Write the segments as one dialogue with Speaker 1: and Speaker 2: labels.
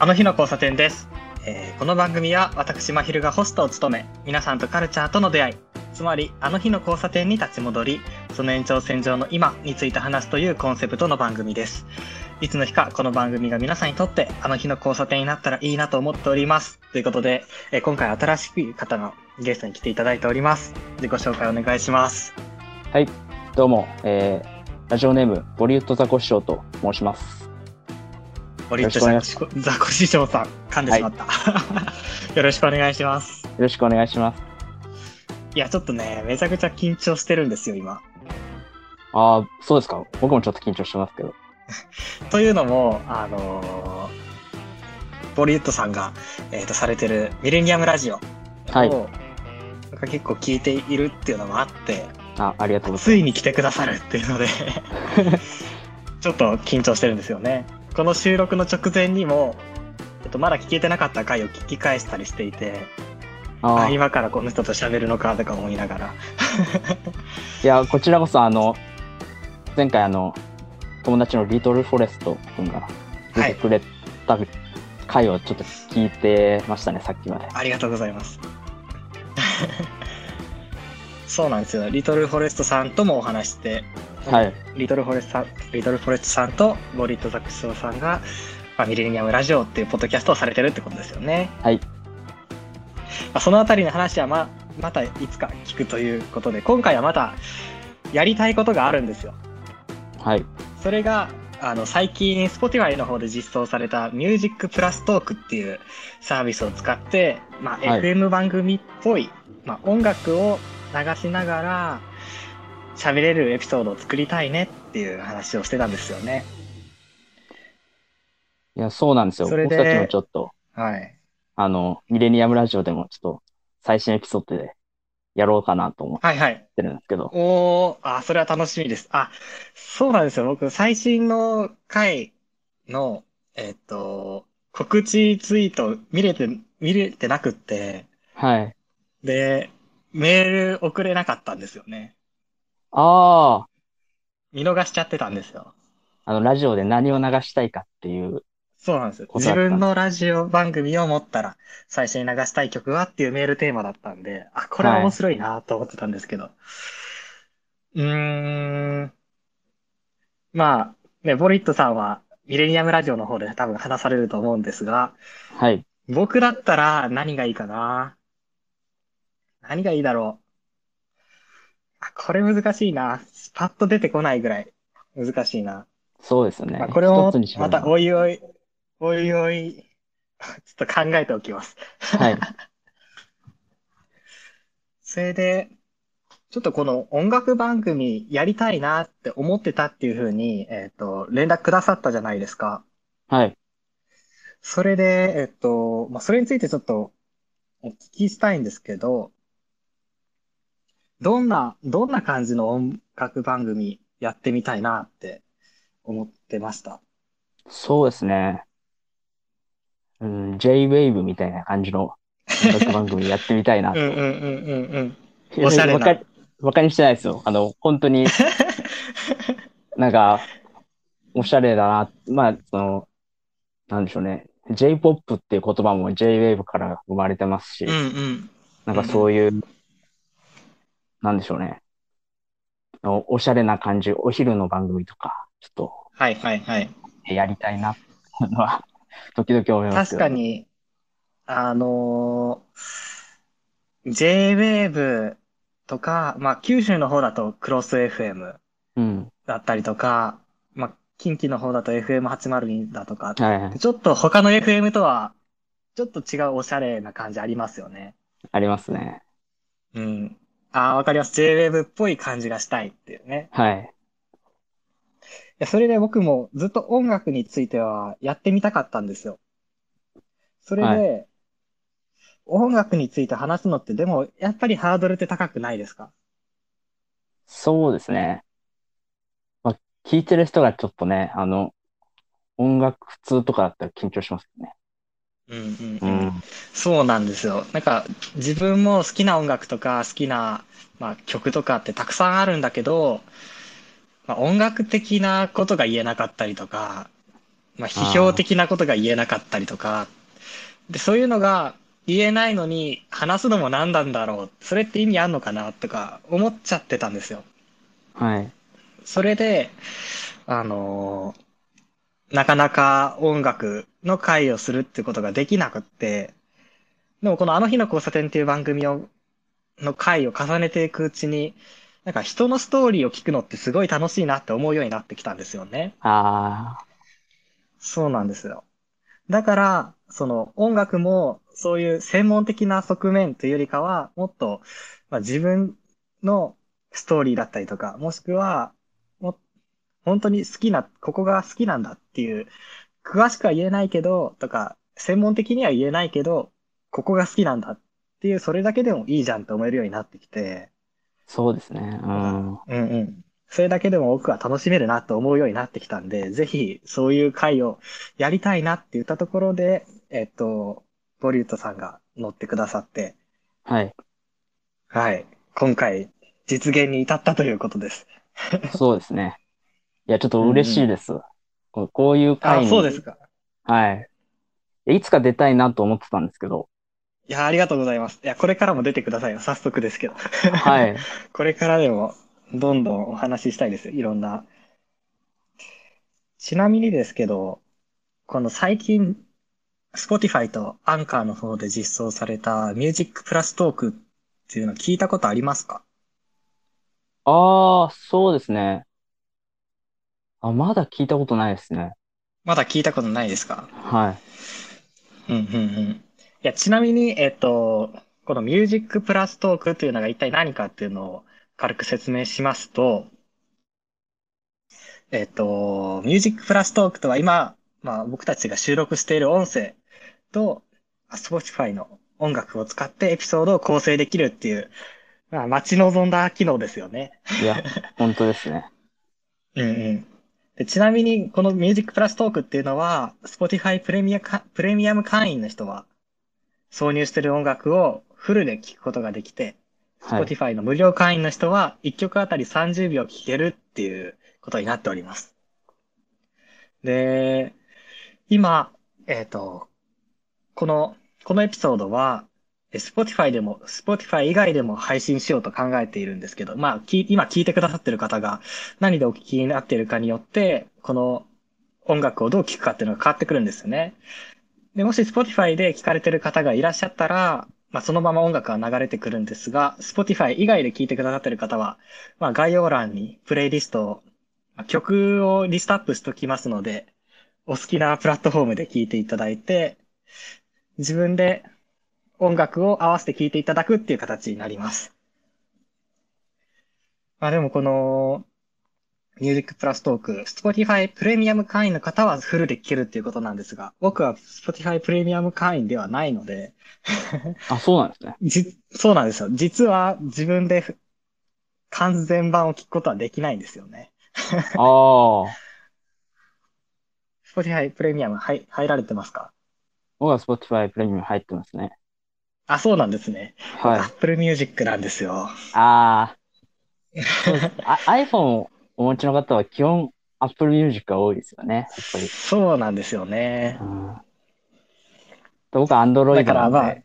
Speaker 1: あの日の交差点です、えーこの番組は私まひるがホストを務め皆さんとカルチャーとの出会い。つまりあの日の交差点に立ち戻りその延長線上の今について話すというコンセプトの番組です。いつの日かこの番組が皆さんにとってあの日の交差点になったらいいなと思っております。ということで、えー今回新しい方のゲストに来ていただいております。自己紹介お願いします。
Speaker 2: はい、どうも、えー、ラジオネーム、ボリウッドザコシショウと申します。
Speaker 1: ボリッチさんザコ師匠さん噛んでしまった、よろしくお願いします
Speaker 2: よろしくお願いします。
Speaker 1: いやちょっとねめちゃくちゃ緊張してるんですよ今
Speaker 2: ああ、そうですか。僕もちょっと緊張してますけど。
Speaker 1: というのも、あのーボリウッドさんが、えー、とされてるミレニアムラジオを、
Speaker 2: はい
Speaker 1: なんか結構聞いているっていうのもあって、
Speaker 2: あ、ありがとうござ
Speaker 1: つ
Speaker 2: い
Speaker 1: いに来てくださるっていうので、ちょっと緊張してるんですよね。この収録の直前にも、えっと、まだ聞けてなかった回を聞き返したりしていて。
Speaker 2: あー
Speaker 1: あ今からこの人と喋るのかとか思いながら。
Speaker 2: いや、こちらこそ、あの、前回、あの、友達のリトルフォレスト君が出てくれた回をちょっと聞いてましたね、さっきまで。
Speaker 1: ありがとうございます。そうなんですよ。リトルフォレストさんともお話して、
Speaker 2: はい。
Speaker 1: リトルフォレストさん、リトルフォレストさんとボリットザクショウさんが、まあ、ミレニアムラジオっていうポッドキャストをされてるってことですよね。
Speaker 2: はい。
Speaker 1: まあ、そのあたりの話はま、またいつか聞くということで、今回はまたやりたいことがあるんですよ。
Speaker 2: はい。
Speaker 1: それが、あの、最近、Spotify の方で実装された Music プラストークっていうサービスを使って、まあ、
Speaker 2: はい
Speaker 1: FM 番組っぽい、まあ、音楽を流しながら喋れるエピソードを作りたいねっていう話をしてたんですよね。
Speaker 2: いや、そうなんですよ。
Speaker 1: それで
Speaker 2: 僕たちもちょっと、
Speaker 1: はい。
Speaker 2: あの、ミレニアムラジオでもちょっと最新エピソードでやろうかなと思っ
Speaker 1: はいはい。
Speaker 2: てるんですけど。
Speaker 1: おー、あ、それは楽しみです。あ、そうなんですよ。僕、最新の回の、えっと、告知ツイート見れて、見れてなくって、
Speaker 2: はい。
Speaker 1: で、メール送れなかったんですよね。
Speaker 2: ああ、
Speaker 1: 見逃しちゃってたんですよ。
Speaker 2: あの、ラジオで何を流したいかっていう。
Speaker 1: そうなんですよ。自
Speaker 2: ことだった
Speaker 1: 分のラジオ番組を持ったら、最初に流したい曲はっていうメールテーマだったんで、あ、これは面白いなと思ってたんですけど。うーん。まあ、ね、ボリットさんは、ミレニアムラジオの方で多分話されると思うんですが、
Speaker 2: はい。
Speaker 1: 僕だったら何がいいかな何がいいだろうあ、これ難しいな。パッと出てこないぐらい難しいな。
Speaker 2: そうですよね。
Speaker 1: まあ、これも
Speaker 2: 一つに絞
Speaker 1: またおいおい、おいおい、ちょっと考えておきます。
Speaker 2: はい。
Speaker 1: それで、ちょっとこの音楽番組やりたいなって思ってたっていうふうに、えっと、連絡くださったじゃないですか。
Speaker 2: はい。
Speaker 1: それで、えっと、まあ、それについてちょっとお聞きしたいんですけど、どんな、どんな感じの音楽番組やってみたいなって思ってました？
Speaker 2: そうですね。うん、J-Wave みたいな感じの音楽番組やってみたいなと。
Speaker 1: うんうんうんうんおしゃれな
Speaker 2: わかわかりにしてないですよ。あの、本当に なんか、おしゃれだな。まあ、その、なんでしょうね。J-POP っていう言葉も J-Wave から生まれてますし
Speaker 1: うん、うん。
Speaker 2: なんかそういう、なんでしょうね。おおしゃれな感じ、お昼の番組とか、ちょっと
Speaker 1: はいはいはい。
Speaker 2: やりたいなのは、時々思います。
Speaker 1: 確かに、あのー J-Wave とか、まあ、九州の方だとクロス FM
Speaker 2: うん。
Speaker 1: だったりとか、まあ、近畿の方だと FM802 だとか、
Speaker 2: はいはい。
Speaker 1: ちょっと他の FM とは、ちょっと違うおしゃれな感じありますよね。
Speaker 2: ありますね。
Speaker 1: うん。ああ、わかります。J-Wave っぽい感じがしたいっていうね。
Speaker 2: はい。
Speaker 1: いや、それで僕もずっと音楽についてはやってみたかったんですよ。それで、
Speaker 2: は
Speaker 1: 音楽について話すのってでも、やっぱりハードルって高くないですか？
Speaker 2: そうですね。まあ、聞いてる人がちょっとね、あの、音楽通とかだったら緊張しますよね。
Speaker 1: うんうん。そうなんですよ。なんか、自分も好きな音楽とか好きな、まあ、曲とかってたくさんあるんだけど、まあ、音楽的なことが言えなかったりとか、まあ、批評的なことが言えなかったりとか、で、そういうのが言えないのに話すのも何なんだろう。それって意味あんのかなとか思っちゃってたんですよ。
Speaker 2: はい。
Speaker 1: それで、あのーなかなか音楽の会をするってことができなくって、でもこのあの日の交差点っていう番組を、の回を重ねていくうちに、なんか人のストーリーを聞くのってすごい楽しいなって思うようになってきたんですよね。
Speaker 2: あ
Speaker 1: そうなんですよ。だから、その音楽もそういう専門的な側面というよりかは、もっと、まあ、自分のストーリーだったりとか、もしくは、も本当に好きな、ここが好きなんだっていう、詳しくは言えないけど、とか、専門的には言えないけど、ここが好きなんだっていう、それだけでもいいじゃんって思えるようになってきて、
Speaker 2: ー、そうですね。うん。
Speaker 1: うんうん。それだけでも僕は楽しめるなと思うようになってきたんで、ぜひそういう会をやりたいなって言ったところで、えっと、ボリュートさんが乗ってくださって、
Speaker 2: はい。
Speaker 1: はい。今回実現に至ったということです。
Speaker 2: そうですね。いや、ちょっと嬉しいです。こうこういう会
Speaker 1: あ、
Speaker 2: に。
Speaker 1: そうですか。
Speaker 2: はい。いつか出たいなと思ってたんですけど。
Speaker 1: いや、ありがとうございます。いや、これからも出てくださいよ。早速ですけど。
Speaker 2: はい。
Speaker 1: これからでも、どんどんお話ししたいですよ。いろんな。ちなみにですけど、この最近、Spotify と Anchor の方で実装された Music プラストークっていうの聞いたことありますか？
Speaker 2: ああ、そうですね。あ、まだ聞いたことないですね。
Speaker 1: まだ聞いたことないですか？
Speaker 2: はい。
Speaker 1: うんうんうん。いや、ちなみに、えっと、この Music プラストークというのが一体何かっていうのを軽く説明しますと、えっと、Music プラストークとは今、まあ僕たちが収録している音声と、Spotify の音楽を使ってエピソードを構成できるっていう、まあ待ち望んだ機能ですよね。
Speaker 2: いや、本当ですね。
Speaker 1: う んうん。でちなみに、この Music プラストークっていうのは、Spotify プレミアか、プレミアム会員の人は、挿入してる音楽をフルで聴くことができて、
Speaker 2: はい。
Speaker 1: Spotify の無料会員の人は、1曲あたり30秒聴けるっていうことになっております。で、今、えっと、この、このエピソードは、え Spotify でも、Spotify 以外でも配信しようと考えているんですけど、まあ、今聞いてくださってる方が何でお聞きになっているかによって、この音楽をどう聴くかっていうのが変わってくるんですよね。で、もし Spotify で聞かれてる方がいらっしゃったら、まあ、そのまま音楽が流れてくるんですが、Spotify 以外で聞いてくださってる方は、まあ、概要欄にプレイリストを、曲をリストアップしときますので、お好きなプラットフォームで聞いていただいて、自分で音楽を合わせて聴いていただくっていう形になります。まあでもこの、ミュージックプラストーク、Spotify プレミアム会員の方はフルで聴けるっていうことなんですが、僕は Spotify プレミアム会員ではないので、
Speaker 2: あ、そうなんですね。
Speaker 1: じ、そうなんですよ。実は自分でふ完全版を聞くことはできないんですよね。
Speaker 2: ああ。
Speaker 1: Spotify プレミアム入、入られてますか？
Speaker 2: 僕は Spotify プレミアム入ってますね。
Speaker 1: あ、そうなんですね。
Speaker 2: はい。
Speaker 1: Apple Music なんですよ。
Speaker 2: ああ。iPhone をお持ちの方は基本 Apple Music が多いですよね。やっぱり。
Speaker 1: そうなんですよね
Speaker 2: う。ん、僕は Android
Speaker 1: だからまあ
Speaker 2: なので、、ちょっ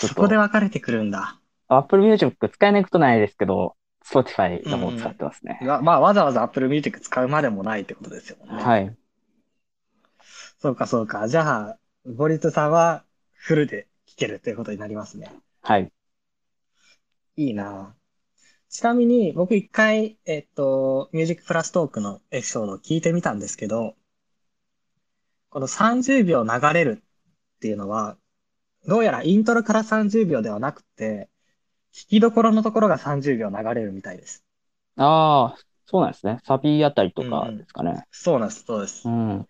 Speaker 2: と
Speaker 1: あそこで分かれてくるんだ。
Speaker 2: Apple Music 使えないことないですけど、Spotify の方を使ってますね。
Speaker 1: ままあ、わざわざ Apple Music 使うまでもないってことですよね。
Speaker 2: はい。
Speaker 1: そうか、そうか。じゃあ、ボリットさんはフルで聴けるということになりますね。
Speaker 2: はい。
Speaker 1: いいなちなみに、僕一回、えっと、ミュージックプラストークのエピソードを聞いてみたんですけど、この30秒流れるっていうのは、どうやらイントロから30秒ではなくて、弾きどころのところが30秒流れるみたいです。
Speaker 2: ああ、そうなんですね。サビあたりとかですかね。
Speaker 1: そうなんです、そうです
Speaker 2: う。ん。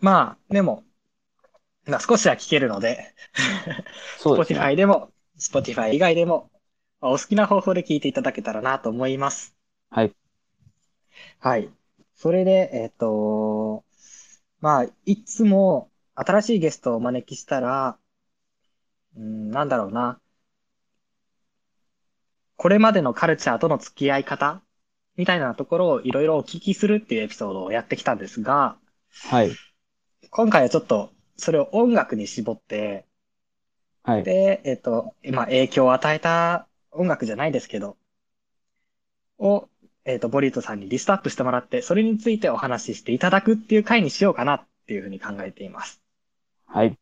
Speaker 1: まあ、でも、まあ少しは聞けるので、
Speaker 2: そうですね。
Speaker 1: Spotify でも、Spotify 以外でも、まあお好きな方法で聞いていただけたらなと思います。
Speaker 2: はい。
Speaker 1: はい。それで、えっと、まあ、いつも新しいゲストをお招きしたら、うん、なんだろうな。これまでのカルチャーとの付き合い方みたいなところをいろいろお聞きするっていうエピソードをやってきたんですが、
Speaker 2: はい。
Speaker 1: 今回はちょっとそれを音楽に絞って、
Speaker 2: はい。
Speaker 1: で、えっと、まあ、影響を与えた音楽じゃないですけど、を、えっと、ボリートさんにリストアップしてもらって、それについてお話ししていただくっていう回にしようかなっていうふうに考えています。
Speaker 2: はい。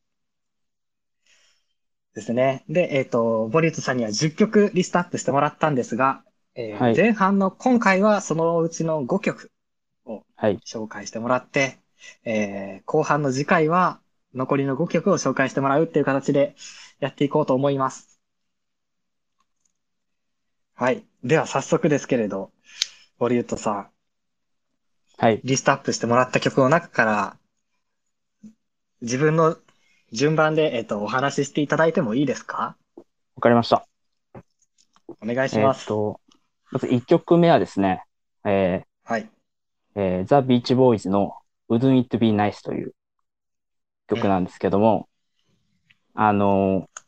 Speaker 1: ですね。で、えっと、ボリートさんには10曲リストアップしてもらったんですが、えー
Speaker 2: はい
Speaker 1: 前半の今回はそのうちの5曲
Speaker 2: はい。
Speaker 1: 紹介してもらって、えー後半の次回は残りの5曲を紹介してもらうっていう形でやっていこうと思います。はい。では早速ですけれど、ボリュットさん、
Speaker 2: はい。
Speaker 1: リストアップしてもらった曲の中から、自分の順番で、えっと、お話ししていただいてもいいですか？
Speaker 2: わかりました。
Speaker 1: お願いし
Speaker 2: え
Speaker 1: ます。
Speaker 2: ーっと、まず1曲目はですね、え
Speaker 1: はい。
Speaker 2: ーえー、ザ・ビーチボーイズの Wouldn't It Be Nice という曲なんですけども、あのー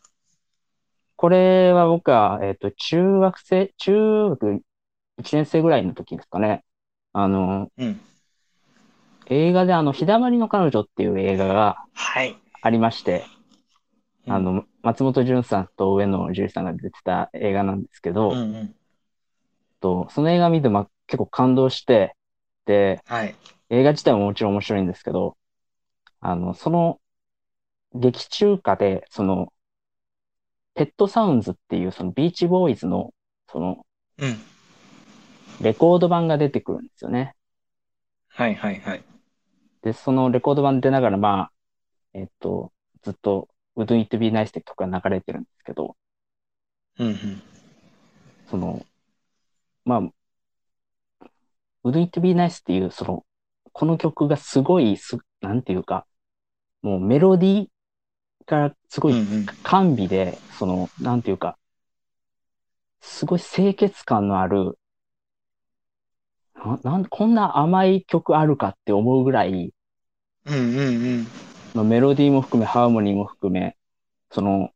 Speaker 2: これは僕は、えーっと、中学生、中学1年生ぐらいの時ですかね。あのー
Speaker 1: うん。
Speaker 2: 映画であの、日だまりの彼女っていう映画が
Speaker 1: はい。
Speaker 2: ありまして、あの、松本潤さんと上野樹里さんが出てた映画なんですけど、
Speaker 1: うんうん。
Speaker 2: と、その映画見て、ま、結構感動して、で、
Speaker 1: はい。
Speaker 2: 映画自体ももちろん面白いんですけど、あの、その、劇中歌で、その、ペットサウンズっていう、そのビーチボーイズの、その、
Speaker 1: うん。
Speaker 2: レコード版が出てくるんですよね。
Speaker 1: はいはいはい。
Speaker 2: で、そのレコード版出ながら、まあ、えっと、ずっと、Wouldn't It Be Nice って曲が流れてるんですけど、
Speaker 1: うんうん。
Speaker 2: その、まあ、Would It Be Nice っていう、その、この曲がすごいす、なんていうか、もうメロディーがすごい。甘美で、その、なんていうか、すごい清潔感のある、な、なん、こんな甘い曲あるかって思うぐらい、
Speaker 1: うんうんうん。
Speaker 2: まあ、メロディーも含め、ハーモニーも含め、その、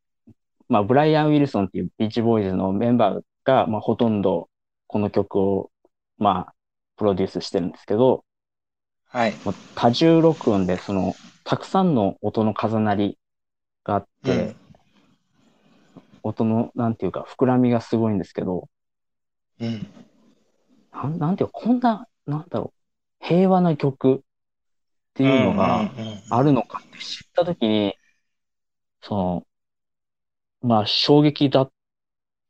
Speaker 2: まあ、ブライアン・ウィルソンっていうビーチボーイズのメンバーが、まあ、ほとんどこの曲を、まあ、プロデュースしてるんですけど、
Speaker 1: はい。
Speaker 2: 多重録音で、その、たくさんの音の重なりがあって、音の、なんていうか、膨らみがすごいんですけど、
Speaker 1: うん。
Speaker 2: なん、なんていうか、こんな、なんだろう、平和な曲っていうのがあるのかって知ったときに、その、まあ、衝撃だ、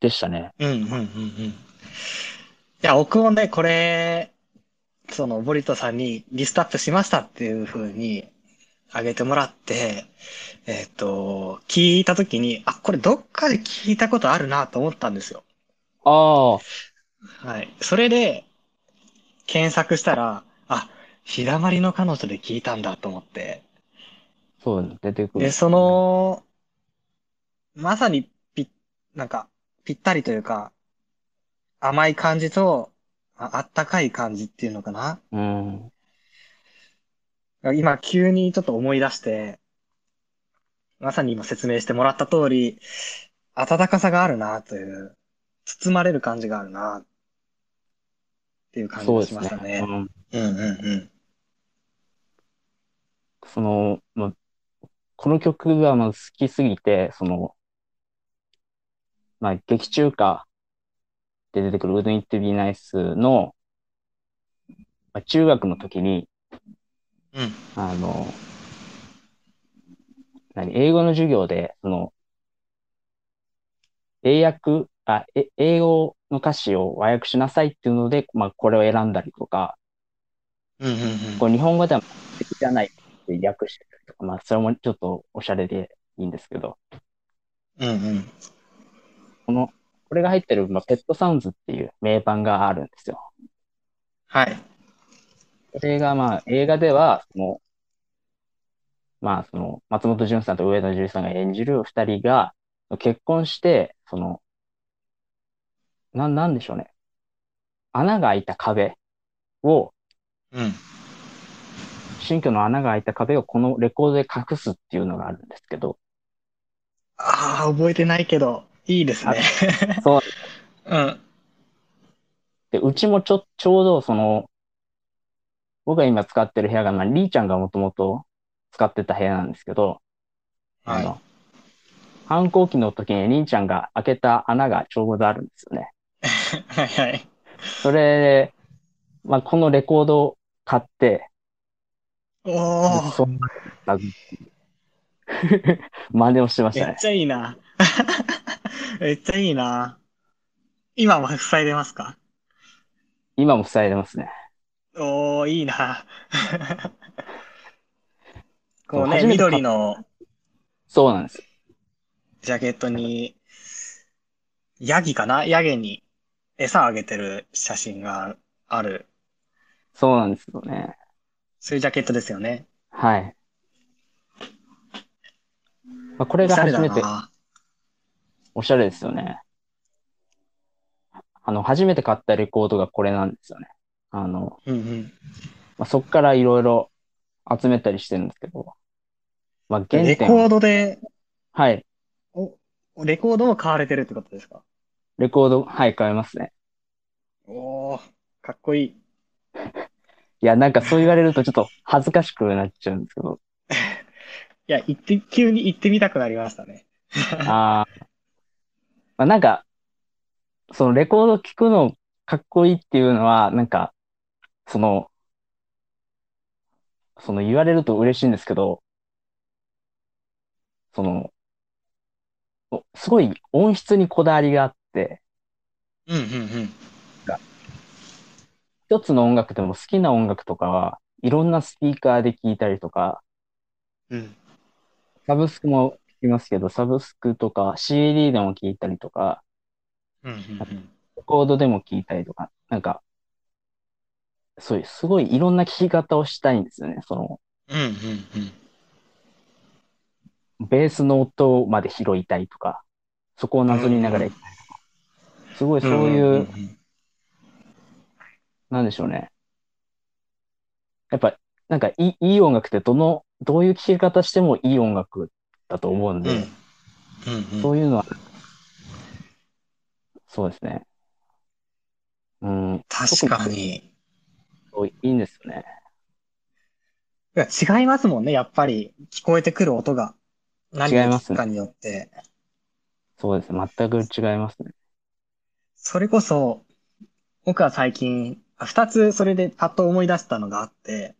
Speaker 2: でしたね。
Speaker 1: うんうんうんうん。いや、僕もね、これ、その、ボリトさんにリストアップしましたっていう風にあげてもらって、えっと、聞いたときに、あ、これどっかで聞いたことあるなと思ったんですよ。
Speaker 2: ああ、
Speaker 1: はい。それで、検索したら、あ、日だまりの彼女で聞いたんだと思って。
Speaker 2: そう、出てくる。
Speaker 1: で、その、まさにぴ、なんか、ぴったりというか、甘い感じと、ああったかい感じっていうのかな。
Speaker 2: うん。
Speaker 1: 今、急にちょっと思い出して、まさに今説明してもらった通り、温かさがあるなという、包まれる感じがあるなっていう感じが。しましたね。
Speaker 2: うん。
Speaker 1: うんうんうん。
Speaker 2: その、まあ、この曲がまあ好きすぎて、その、まあ、劇中歌で出てくる Wouldn't It Be Nice の、まあ、中学の時に、
Speaker 1: うん。
Speaker 2: あの、何、英語の授業で、その、英訳、あ、え、英語の歌詞を和訳しなさいっていうので、まあ、これを選んだりとか、
Speaker 1: うんうんうん。
Speaker 2: こう日本語では素敵じゃないって訳してたりとか、まあ、それもちょっとおしゃれでいいんですけど、
Speaker 1: うんうん。
Speaker 2: この、これが入ってる、まあ、ペットサウンズっていう名盤があるんですよ。
Speaker 1: はい。
Speaker 2: これがまあ、映画では、その、まあ、その、松本潤さんと上野樹里さんが演じる二人が結婚して、その、なん、なんでしょうね。穴が開いた壁を、
Speaker 1: うん。
Speaker 2: 新居の穴が開いた壁をこのレコードで隠すっていうのがあるんですけど、
Speaker 1: ああ、覚えてないけど、いいですね。
Speaker 2: そう。
Speaker 1: うん。
Speaker 2: で、うちもちょ、ちょうどその、僕が今使ってる部屋が、まあ、リーちゃんがもともと使ってた部屋なんですけど、あ
Speaker 1: はい
Speaker 2: の、反抗期の時にリンちゃんが開けた穴がちょうどあるんですよね。
Speaker 1: はいはい。
Speaker 2: それで、まあ、このレコードを買って、
Speaker 1: おお、
Speaker 2: 真似をしてましたね。
Speaker 1: めっちゃいいな。めっちゃいいな。今も塞いでますか？
Speaker 2: 今も塞いでますね。
Speaker 1: おー、いいな。こうね、
Speaker 2: 初めて買っ
Speaker 1: 緑の
Speaker 2: そうなんです。
Speaker 1: ジャケットに、ヤギかな？ヤギに餌あげてる写真がある。
Speaker 2: そうなんですよね。
Speaker 1: そういうジャケットですよね。
Speaker 2: はい。まあ、これ
Speaker 1: おしゃれだ
Speaker 2: が初めて、
Speaker 1: な。
Speaker 2: おしゃれですよね。あの、初めて買ったレコードがこれなんですよね。あの、
Speaker 1: うんうん。
Speaker 2: まあ、そこからいろいろ集めたりしてるんですけど、まあ、原
Speaker 1: レコードで、
Speaker 2: はい。
Speaker 1: おレコードも買われてるってことですか？
Speaker 2: レコード、はい、買えますね。
Speaker 1: おー、かっこいい。
Speaker 2: いや、なんかそう言われるとちょっと恥ずかしくなっちゃうんですけど、
Speaker 1: いや、行って、急に行ってみたくなりましたね。
Speaker 2: あーまあ、なんか、そのレコード聴くのかっこいいっていうのは、なんか、その、その言われると嬉しいんですけど、その、おすごい音質にこだわりがあって、
Speaker 1: うんうんうん。
Speaker 2: 一つの音楽でも好きな音楽とかはいろんなスピーカーで聴いたりとか、
Speaker 1: うん。
Speaker 2: サブスクも聴きますけど、サブスクとか CD でも聴いたりとか、
Speaker 1: うんうんうん。
Speaker 2: レコードでも聴いたりとか、なんか、そういう、すごいいろんな聴き方をしたいんですよね。その、
Speaker 1: うんうんうん。
Speaker 2: ベースの音まで拾いたいとか、そこをなぞりながらいきたいとか、すごいそういう、
Speaker 1: ん
Speaker 2: なんでしょうね。やっぱ、なんかいい、いい音楽ってどの、どういう聴き方してもいい音楽だと思うん
Speaker 1: うん。
Speaker 2: で、
Speaker 1: うんうん。
Speaker 2: そういうのは、そうですね。うん、
Speaker 1: 確か
Speaker 2: に。いいんですよね。
Speaker 1: いや違いますもんね、やっぱり。聞こえてくる音が。何を
Speaker 2: 違いますね
Speaker 1: 聞くかによって。
Speaker 2: そうです。全く違いますね。
Speaker 1: それこそ、僕は最近、あ二つそれでパッと思い出したのがあって、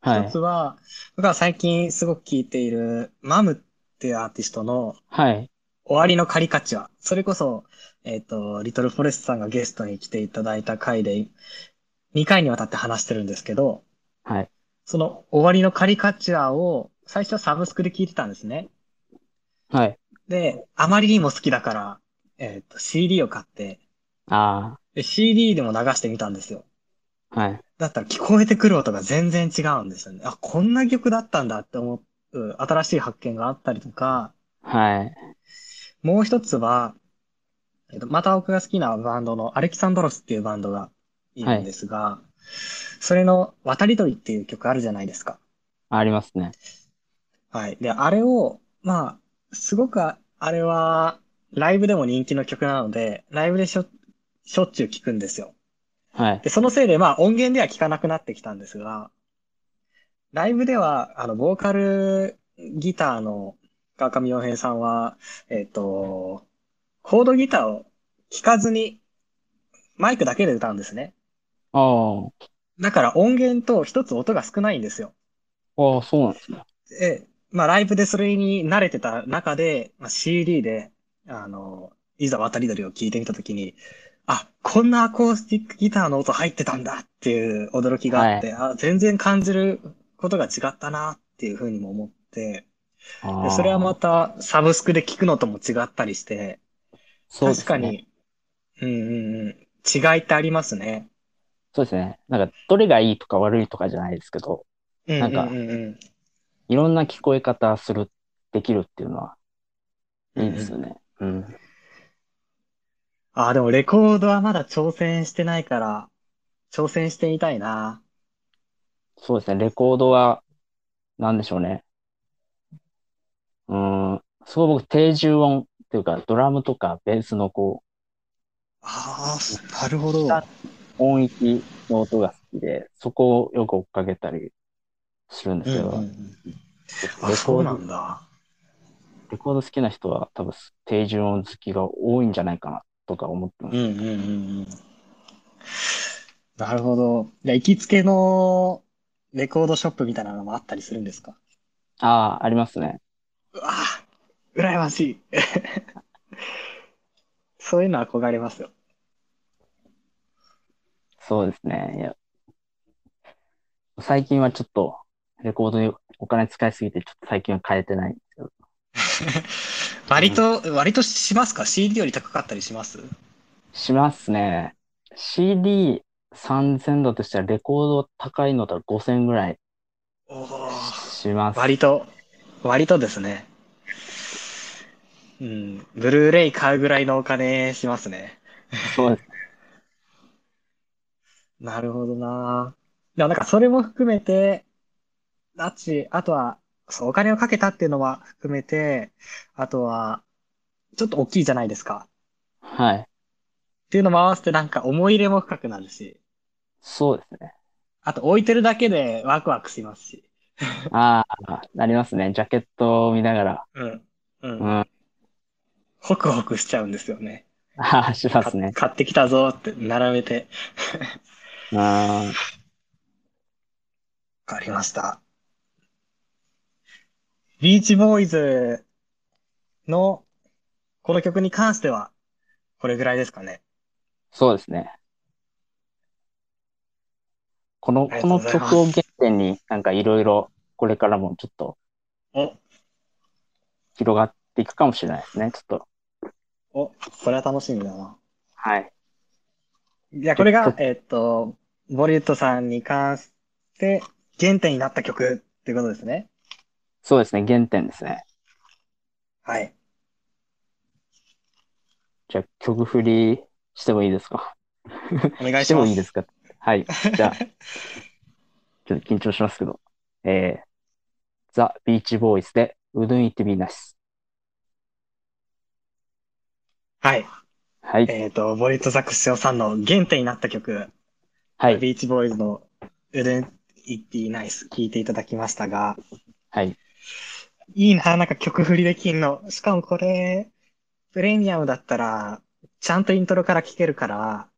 Speaker 2: はい
Speaker 1: 一つ。は、僕は最近すごく聴いているマムっていうアーティストの
Speaker 2: はい。
Speaker 1: 終わりのカリカチュア。それこそ、えっ、と、リトルフォレストさんがゲストに来ていただいた回で、2回にわたって話してるんですけど、
Speaker 2: はい。
Speaker 1: その終わりのカリカチュアを最初サブスクで聞いてたんですね。
Speaker 2: はい。
Speaker 1: で、あまりにも好きだから、えっ、と、CD を買って、
Speaker 2: あ
Speaker 1: で CD でも流してみたんですよ。
Speaker 2: あ、はい。
Speaker 1: だったら聞こえてくる音が全然違うんですよね。あ、こんな曲だったんだって思う、新しい発見があったりとか、
Speaker 2: はい。
Speaker 1: もう一つは、えっと、また僕が好きなバンドのアレキサンドロスっていうバンドがいるんですが、それの渡り鳥っていう曲あるじゃないですか。
Speaker 2: ありますね。
Speaker 1: はい。で、あれを、まあ、すごくああれは、ライブでも人気の曲なので、ライブでしょ、しょっちゅう聴くんですよ。
Speaker 2: はい。
Speaker 1: で、そのせいで、まあ、音源では聴かなくなってきたんですが、ライブでは、あの、ボーカルギターの川上洋平さんは、えっと、コードギターを聴かずに、マイクだけで歌うんですね。
Speaker 2: ああ、
Speaker 1: だから音源と一つ音が少ないんですよ。
Speaker 2: ああ、そうなんですね。
Speaker 1: で、まあ、ライブでそれに慣れてた中で、まあ、CD で、あの、いざ渡り鳥を聴いてみたときに、あ、こんなアコースティックギターの音入ってたんだっていう驚きがあって、あ、全然感じることが違ったなっていうふうにも思って、でそれはまたサブスクで聞くのとも違ったりして、
Speaker 2: そう
Speaker 1: 確かに、うんうんうん、違いってありますね。
Speaker 2: そうですね。なんか、どれがいいとか悪いとかじゃないですけど、
Speaker 1: うん
Speaker 2: なんかいろんな聞こえ方する、できるっていうのは、いいですよね。うん。
Speaker 1: あ、でもレコードはまだ挑戦してないから、挑戦してみたいな。
Speaker 2: そうですね。レコードは、なんでしょうね。うーん。すごい僕、低重音っていうか、ドラムとかベースのこ
Speaker 1: ああ、なるほど。
Speaker 2: う、音域の音が好きで、そこをよく追っかけたりするんですけど、
Speaker 1: うんうんうんあ、
Speaker 2: レコード
Speaker 1: そうなんだ。
Speaker 2: レコード好きな人は多分低純音好きが多いんじゃないかなとか思ってます。
Speaker 1: うんうんうんうん。なるほど。じゃあ行きつけのレコードショップみたいなのもあったりするんですか？
Speaker 2: ああ、ありますね。
Speaker 1: うわぁ、羨ましい。そういうの憧れますよ。
Speaker 2: そうですね。いや最近はちょっとレコードにお金使いすぎて、ちょっと最近は変えてないんですけど。
Speaker 1: 割と、割としますか ?CD より高かったりします？
Speaker 2: しますね。CD3000 だとしたらレコード高いのだと5000ぐらいします。
Speaker 1: 割と、割とですね。うん、ブルーレイ買うぐらいのお金しますね。
Speaker 2: そうです。
Speaker 1: なるほどな。でもなんかそれも含めて、だし、あとは、そう、お金をかけたっていうのは含めて、あとは、ちょっと大きいじゃないですか。
Speaker 2: はい。
Speaker 1: っていうのも合わせてなんか思い入れも深くなるし、
Speaker 2: そうですね。
Speaker 1: あと置いてるだけでワクワクしますし。
Speaker 2: ああ、なりますね。ジャケットを見ながら。
Speaker 1: うん。う。
Speaker 2: うん
Speaker 1: ホクホクしちゃうんですよね。
Speaker 2: あ、しま
Speaker 1: か
Speaker 2: すね。
Speaker 1: 買ってきたぞって並べて。
Speaker 2: あ
Speaker 1: わかりました。ビーチボーイズのこの曲に関してはこれぐらいですかね。
Speaker 2: そうですね。この、この曲を原点になんかいろいろこれからもちょっと
Speaker 1: お、
Speaker 2: 広がっていくかもしれないですね。ちょっと。
Speaker 1: お、それは楽しみだな。
Speaker 2: はい。
Speaker 1: じゃあこれがえっと、ボリュットさんに関して原点になった曲っていうことですね。
Speaker 2: そうですね。原点ですね。
Speaker 1: はい。
Speaker 2: じゃあ曲振りしてもいいですか？
Speaker 1: お願い
Speaker 2: し
Speaker 1: してます。
Speaker 2: もいいですか？はい。じゃあ、ちょっと緊張しますけど。えー、ザ・ビーチボーイズで Wouldn't It Be Nice。
Speaker 1: はい。
Speaker 2: はい。
Speaker 1: えっと、ボリュットザクシオさんの原点になった曲、
Speaker 2: はい。
Speaker 1: ビーチボーイズの Wouldn't It Be Nice 聞いていただきましたが、
Speaker 2: はい。
Speaker 1: いいな、なんか曲振りできんの。しかもこれ、プレミアムだったら、ちゃんとイントロから聴けるから、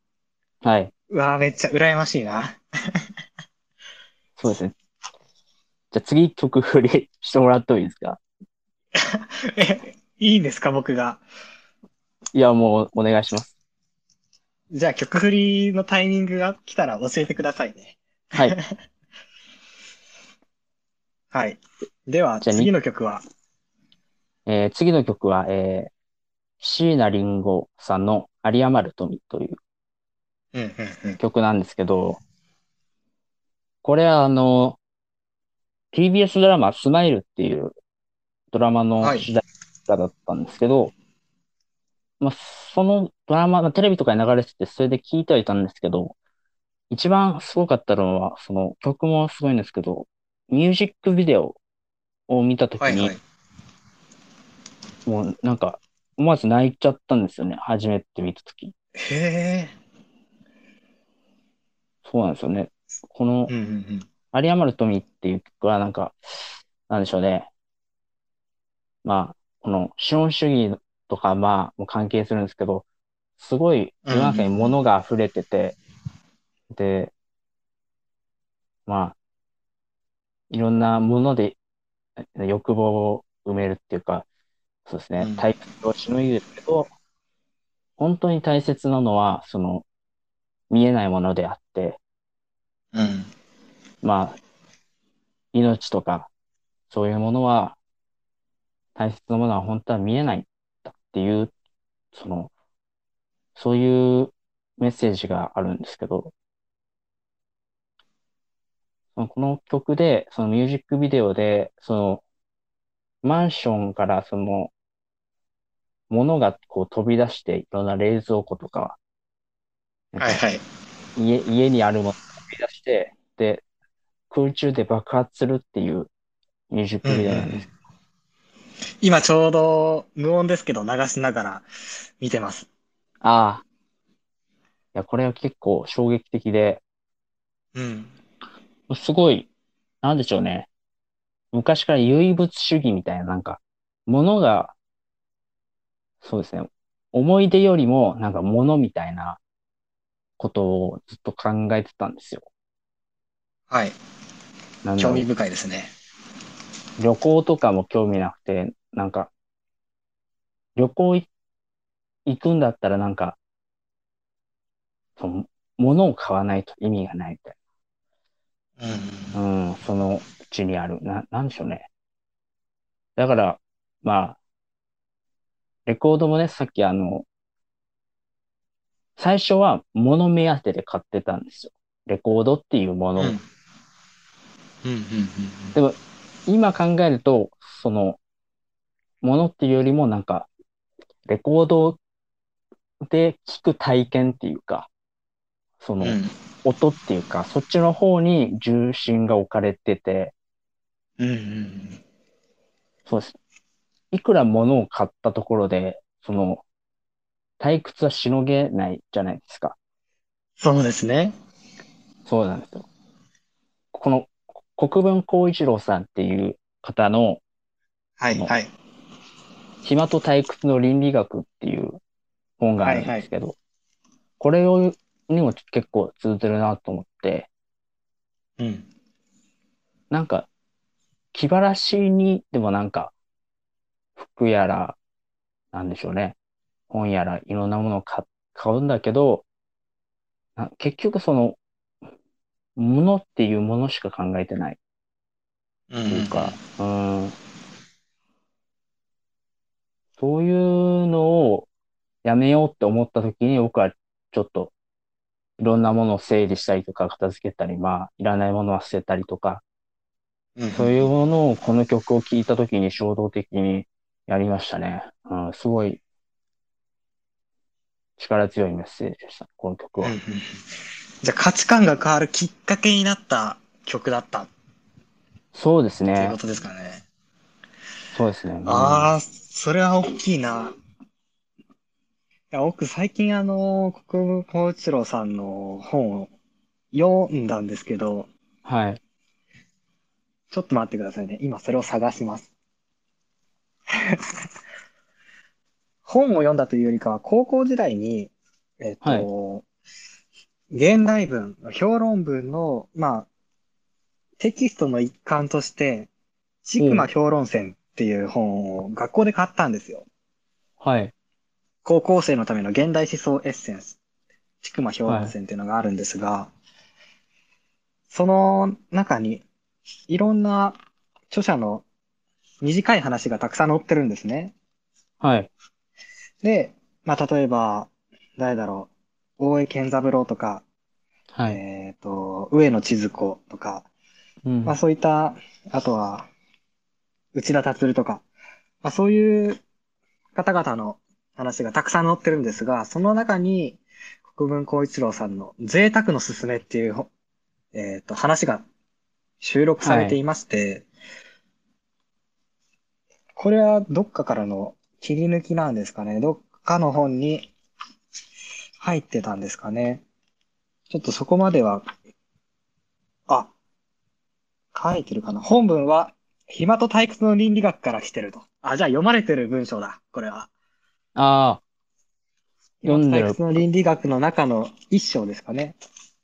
Speaker 2: はい。
Speaker 1: うわーめっちゃ羨ましいな。
Speaker 2: そうですね。じゃあ次曲振りしてもらってもいいですか？
Speaker 1: え、いいんですか、僕が？
Speaker 2: いや、もうお願いします。
Speaker 1: じゃあ曲振りのタイミングが来たら教えてくださいね。
Speaker 2: はい。
Speaker 1: はい。では、
Speaker 2: じゃ
Speaker 1: 次の曲は、
Speaker 2: えー次の曲は、えー、椎名林檎さんの有り余る富という。曲なんですけど、これはあの、TBS ドラマスマイルっていうドラマの
Speaker 1: はい
Speaker 2: 主題歌だったんですけど、まあ、そのドラマがテレビとかに流れてて、それで聞いてはいたんですけど、一番すごかったのは、その曲もすごいんですけど、ミュージックビデオを見たときに
Speaker 1: はいはい、。
Speaker 2: もうなんか、思わず泣いちゃったんですよね。初めて見たとき。
Speaker 1: へえ。
Speaker 2: そうなんですよね。この
Speaker 1: うんうんうん。
Speaker 2: 有り余る富っていう曲はなんか、なんでしょうね。まあ、この資本主義とかまあ、も関係するんですけど、すごい世の中に物が溢れてて、で、まあ、いろんなものでえ欲望を埋めるっていうか、そうですね。
Speaker 1: うん、
Speaker 2: 退屈をしのいですけど、本当に大切なのは、その、見えないものであって、
Speaker 1: うん。
Speaker 2: まあ、命とか、そういうものは、大切なものは本当は見えないっていう、その、そういうメッセージがあるんですけど、そのこの曲で、そのミュージックビデオで、その、マンションからその、物がこう飛び出して、いろんな冷蔵庫とか、
Speaker 1: はいはい。
Speaker 2: 家、家にあるものが飛び出して、で、空中で爆発するっていうミュージックビデオなんです。
Speaker 1: 今ちょうど無音ですけど流しながら見てます。
Speaker 2: ああ。いや、これは結構衝撃的で、
Speaker 1: うん。
Speaker 2: すごい、なんでしょうね。昔から唯物主義みたいな、なんか、ものが、そうですね。思い出よりも、なんか、ものみたいなことをずっと考えてたんですよ。
Speaker 1: はい。興味深いですね。
Speaker 2: 旅行とかも興味なくて、なんか、旅行い行くんだったらなんか、その、物を買わないと意味がないみたい
Speaker 1: うん。
Speaker 2: な。うん、そのうちにある。な、なんでしょうね。だから、まあ、レコードもね、さっきあの、最初は物目当てで買ってたんですよ。レコードっていうものを。
Speaker 1: うん。うん。うん。
Speaker 2: でも、今考えると、その、ものっていうよりもなんか、レコードで聞く体験っていうか、その、
Speaker 1: うん。
Speaker 2: 音っていうか、そっちの方に重心が置かれてて、
Speaker 1: うん。うん。
Speaker 2: そうです。いくら物を買ったところで、その、退屈はしのげないじゃないですか。
Speaker 1: そうですね。
Speaker 2: そうなんですよ。この、国分光一郎さんっていう方の、
Speaker 1: はい。はい。
Speaker 2: 暇と退屈の倫理学っていう本があるんですけど、これをにも結構通ずるなと思って、
Speaker 1: うん。
Speaker 2: なんか、気晴らしに、でもなんか、服やら、なんでしょうね。本やらいろんなものを買買うんだけど、な結局その、ものっていうものしか考えてない
Speaker 1: うん。
Speaker 2: っていうか、うーん。そういうのをやめようって思った時に僕はちょっといろんなものを整理したりとか片付けたり、まあ、いらないものは捨てたりとか、
Speaker 1: うん。
Speaker 2: そういうものをこの曲を聴いた時に衝動的にやりましたね。うん、すごい力強いメッセージでした、この曲は。
Speaker 1: うんうんじゃあ価値観が変わるきっかけになった曲だったっ
Speaker 2: そうですね
Speaker 1: ていうこ。とですかね。
Speaker 2: そうですね。うん
Speaker 1: ああ、それは大きいな。いや、僕最近あの、国分光一郎さんの本を読んだんですけど、
Speaker 2: はい。
Speaker 1: ちょっと待ってくださいね。今それを探します。本を読んだというよりかは、高校時代に、えっと、現代文、評論文の、まあ、テキストの一環として、シグマ評論選っていう本を学校で買ったんですよ。
Speaker 2: はい。
Speaker 1: 高校生のための現代思想エッセンス、シグマ評論選っていうのがあるんですが、その中にいろんな著者の短い話がたくさん載ってるんですね。
Speaker 2: はい。
Speaker 1: で、まあ、例えば、誰だろう、大江健三郎とか、
Speaker 2: はい。
Speaker 1: えっと、上野千鶴子とか、
Speaker 2: うん
Speaker 1: まあそういった、あとは、内田達とか、まあそういう方々の話がたくさん載ってるんですが、その中に、国分光一郎さんの贅沢のすすめっていうほ、えっと、話が収録されていまして、これはどっかからの切り抜きなんですかね。どっかの本に入ってたんですかね。ちょっとそこまでは、あ、書いてるかな。本文は、暇と退屈の倫理学から来てると。あ、じゃあ読まれてる文章だ。これは。
Speaker 2: あ読んでる
Speaker 1: の倫理学の中の一章ですかね。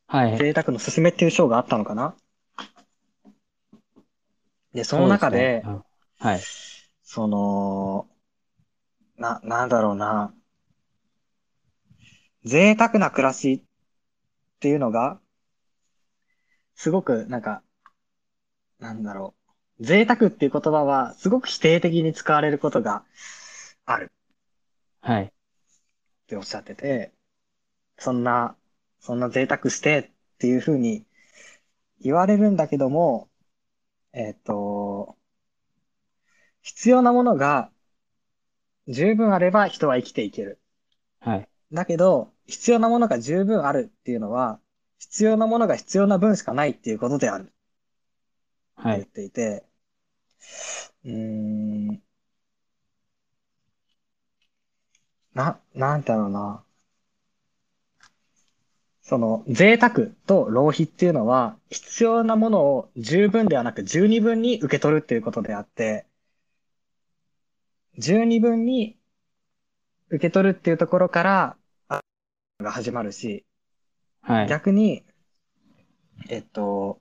Speaker 2: あ、はい。
Speaker 1: 贅沢のすすめっていう章があったのかな。で、その中で、
Speaker 2: ねうんはい。
Speaker 1: その、な、なんだろうな。贅沢な暮らしっていうのが、すごくなんか、なんだろう。贅沢っていう言葉はすごく否定的に使われることがある
Speaker 2: はい。
Speaker 1: っておっしゃってて、そんな、そんな贅沢してっていうふうに言われるんだけども、えっと、必要なものが十分あれば人は生きていける。
Speaker 2: はい。
Speaker 1: だけど、必要なものが十分あるっていうのは、必要なものが必要な分しかないっていうことである。
Speaker 2: はい。
Speaker 1: 言っていて、うーん、な、なんだろうな。その贅沢と浪費っていうのは必要なものを十分ではなく十二分に受け取るっていうことであって、十二分に受け取るっていうところから、あが始まるし、
Speaker 2: はい。
Speaker 1: 逆に、えっと、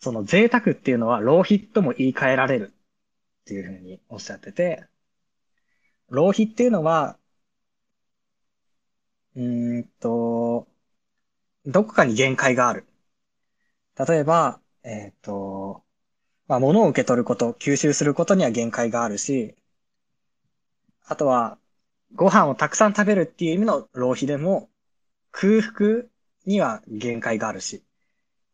Speaker 1: その贅沢っていうのは浪費とも言い換えられるっていうふうにおっしゃってて、浪費っていうのは、うーんと、どこかに限界がある。例えば、えっと、まあ、物を受け取ること、吸収することには限界があるし、あとは、ご飯をたくさん食べるっていう意味の浪費でも、空腹には限界があるし、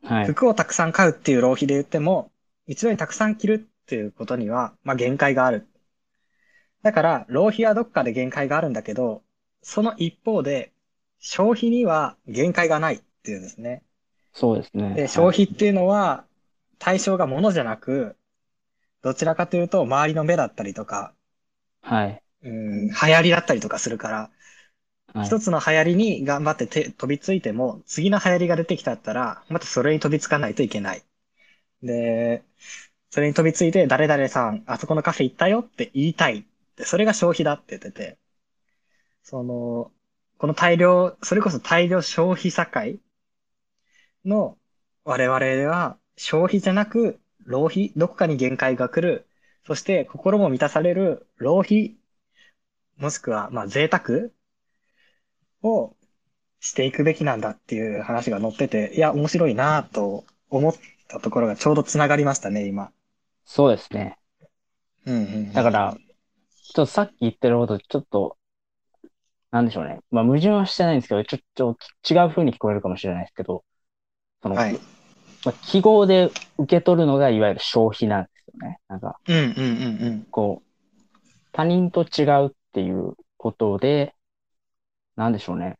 Speaker 2: はい。
Speaker 1: 服をたくさん買うっていう浪費で言っても、一度にたくさん着るっていうことには、まあ限界がある。だから、浪費はどっかで限界があるんだけど、その一方で、消費には限界がないっていうんですね。
Speaker 2: そうですね。
Speaker 1: で、消費っていうのは、対象が物じゃなく、どちらかというと、周りの目だったりとか、
Speaker 2: はい。
Speaker 1: うん、流行りだったりとかするから、
Speaker 2: はい。
Speaker 1: 一つの流行りに頑張ってて飛びついても、次の流行りが出てきたったら、またそれに飛びつかないといけない。で、それに飛びついて、誰々さん、あそこのカフェ行ったよって言いたい。で、それが消費だって言ってて、その、この大量、それこそ大量消費社会の我々は消費じゃなく浪費、どこかに限界が来る。そして心も満たされる浪費、もしくは、まあ贅沢をしていくべきなんだっていう話が載ってて、いや、面白いなと思ったところがちょうどつながりましたね、今。
Speaker 2: そうですね。
Speaker 1: うんうん。
Speaker 2: だから、ちょっとさっき言ってること、ちょっと、なんでしょうね。まあ、矛盾はしてないんですけど、ちょ、ちょ、違う風に聞こえるかもしれないですけど、その、
Speaker 1: はい。
Speaker 2: まあ、記号で受け取るのがいわゆる消費なんですよね。なんか、
Speaker 1: うんうんうんうん。
Speaker 2: こう、他人と違うっていうことで、なんでしょうね。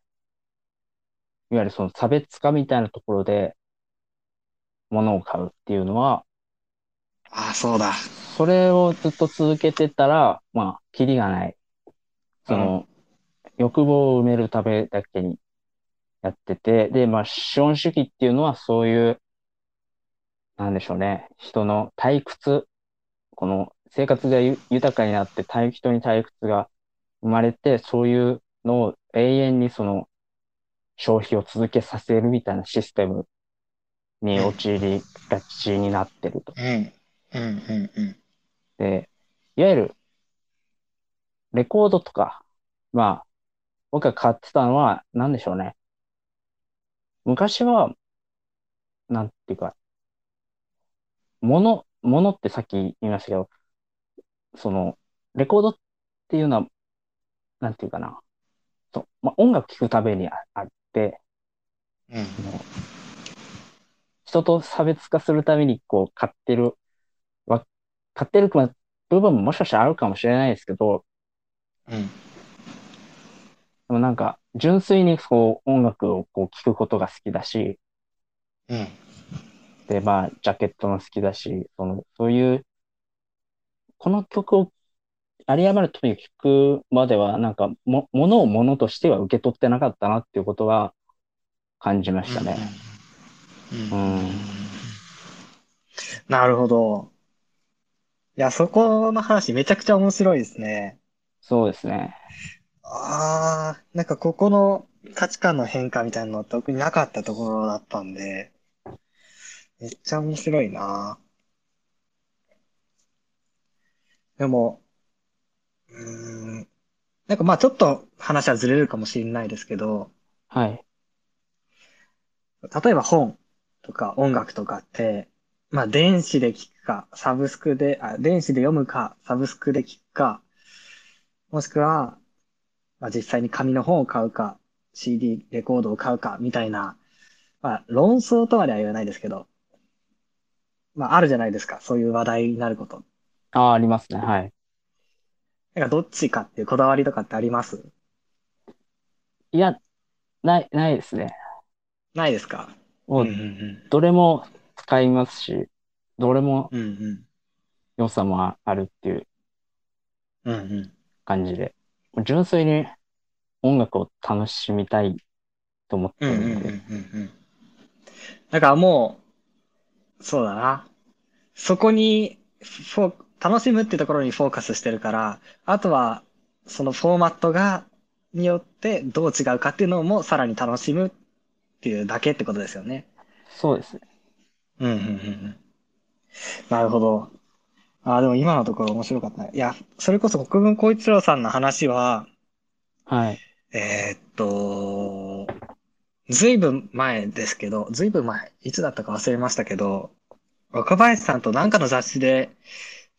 Speaker 2: いわゆるその差別化みたいなところで、物を買うっていうのは、
Speaker 1: ああ、そうだ。
Speaker 2: それをずっと続けてたら、まあ、キリがない。その、欲望を埋めるためだけにやってて、で、まあ、資本主義っていうのはそういう、なんでしょうね、人の退屈、この生活がゆ豊かになって退人に退屈が生まれて、そういうのを永遠にその消費を続けさせるみたいなシステムに陥りがちになってると。
Speaker 1: うん。うんうんうん。
Speaker 2: で、いわゆる、レコードとか、まあ、僕が買ってたのは、なんでしょうね。昔は、なんていうか、もの、ものってさっき言いましたけど、その、レコードっていうのは、なんていうかな。そう、まあ、音楽聴くためにああって、
Speaker 1: うん。
Speaker 2: 人と差別化するためにこう買ってるわ、買ってる部分ももしかしたらあるかもしれないですけど、
Speaker 1: うん。
Speaker 2: でもなんか純粋にこう音楽をこう聴くことが好きだし、
Speaker 1: うん。
Speaker 2: で、まあ、ジャケットも好きだし、その、そういう、この曲を、有り余る時に聞くまでは、なんか、も、ものをものとしては受け取ってなかったなっていうことは感じましたね。
Speaker 1: う
Speaker 2: うんん。
Speaker 1: なるほど。いや、そこの話めちゃくちゃ面白いですね。
Speaker 2: そうですね。
Speaker 1: ああ、なんかここの価値観の変化みたいなのは特になかったところだったんで、めっちゃ面白いな。でも、うーん、なんかまあちょっと話はずれるかもしれないですけど、
Speaker 2: はい。
Speaker 1: 例えば本とか音楽とかって、まあ電子で聞くか、サブスクで、あ、電子で読むか、サブスクで聞くか、もしくは、まあ実際に紙の本を買うか、CD、レコードを買うか、みたいな、まあ論争とまでは言わないですけど、まああるじゃないですか、そういう話題になること。
Speaker 2: ああ、ありますね。はい。
Speaker 1: なんかどっちかっていうこだわりとかってあります？
Speaker 2: いや、ない、ないですね。
Speaker 1: ないですか？
Speaker 2: もう、
Speaker 1: ん
Speaker 2: どれも使いますし、どれも
Speaker 1: うん。うんうん。
Speaker 2: 良さもああるっていう
Speaker 1: うんうん。
Speaker 2: 感じで、純粋に音楽を楽しみたいと思って
Speaker 1: うんうんうんうん
Speaker 2: るんで。
Speaker 1: うん。だからもう、そうだな。そこにフォー、楽しむってところにフォーカスしてるから、あとは、そのフォーマットが、によってどう違うかっていうのもさらに楽しむっていうだけってことですよね。
Speaker 2: そうですね。
Speaker 1: うんうんうんうん。なるほど。ああ、でも今のところ面白かったね。いや、それこそ国分光一郎さんの話は、
Speaker 2: はい。
Speaker 1: えーっと、ずいぶん前ですけど、ずいぶん前、いつだったか忘れましたけど、若林さんと何かの雑誌で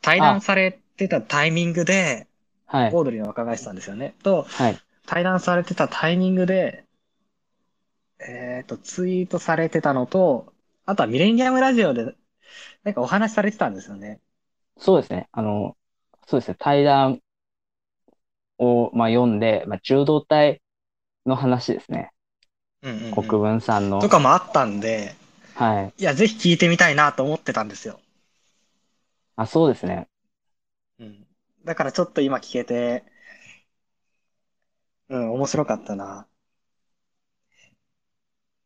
Speaker 1: 対談されてたタイミングで、
Speaker 2: はい。
Speaker 1: オードリーの若林さんですよね。と、
Speaker 2: はい。
Speaker 1: 対談されてたタイミングで、えーっと、ツイートされてたのと、あとはミレニアムラジオで、なんかお話しされてたんですよね。
Speaker 2: そうですね。あの、そうですね。対談を、まあ、読んで、まあ、柔道隊の話ですね。
Speaker 1: うんうんうん
Speaker 2: 国分さんの。
Speaker 1: とかもあったんで、
Speaker 2: はい。
Speaker 1: いや、ぜひ聞いてみたいなと思ってたんですよ。
Speaker 2: あ、そうですね。
Speaker 1: うん。だからちょっと今聞けて、うん、面白かったな。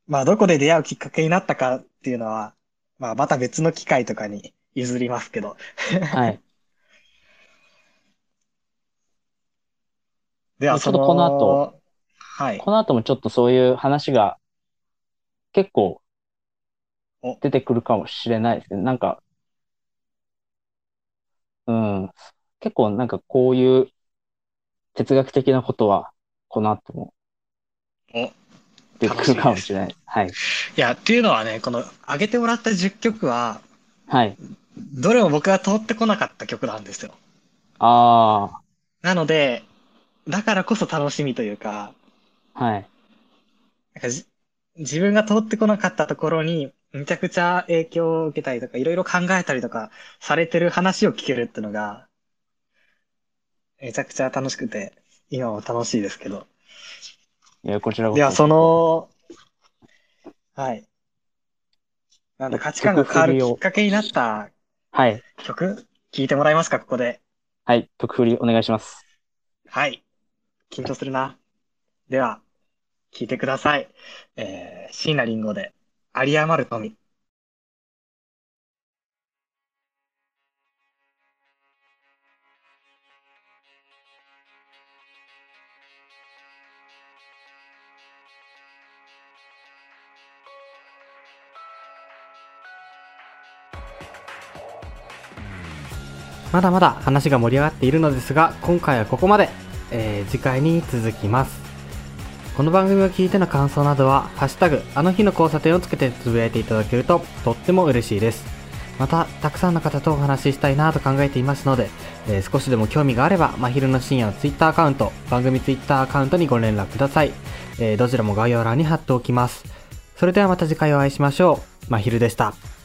Speaker 1: まあ、どこで出会うきっかけになったかっていうのは、まあ、また別の機会とかに譲りますけど。
Speaker 2: はい。
Speaker 1: では、
Speaker 2: ちょっとこの後
Speaker 1: はい。
Speaker 2: この後もちょっとそういう話が結構
Speaker 1: お
Speaker 2: 出てくるかもしれないですね。なんか、うん。結構なんかこういう哲学的なことはこの後も
Speaker 1: お
Speaker 2: 出てくるかもしれない。はい。
Speaker 1: いや、っていうのはね、この上げてもらった10曲は、
Speaker 2: はい。
Speaker 1: どれも僕が通ってこなかった曲なんですよ。
Speaker 2: あ
Speaker 1: なので、だからこそ楽しみというか、
Speaker 2: あ、はい。
Speaker 1: なんかじ自分が通ってこなかったところに、めちゃくちゃ影響を受けたりとか、いろいろ考えたりとかされてる話を聞けるっていうのが、めちゃくちゃ楽しくて、今も楽しいですけど。
Speaker 2: いや、こちらこ
Speaker 1: では、
Speaker 2: そ。
Speaker 1: その、はい。なんだ、価値観が変わるきっかけになった
Speaker 2: はい。
Speaker 1: 曲、聞いてもらえますか、ここで。
Speaker 2: はい。特振りお願いします。
Speaker 1: はい。緊張するな。では、聞いてください。えー、椎名林檎で、有り余る富。
Speaker 3: まだまだ話が盛り上がっているのですが、今回はここまで。えー次回に続きます。この番組を聞いての感想などは、ハッシュタグ、あの日の交差点をつけてつぶやいていただけると、とっても嬉しいです。また、たくさんの方とお話ししたいなと考えていますので、えー少しでも興味があれば、まひるの深夜のツイッターアカウント、番組ツイッターアカウントにご連絡ください。えーどちらも概要欄に貼っておきます。それではまた次回お会いしましょう。まひるでした。「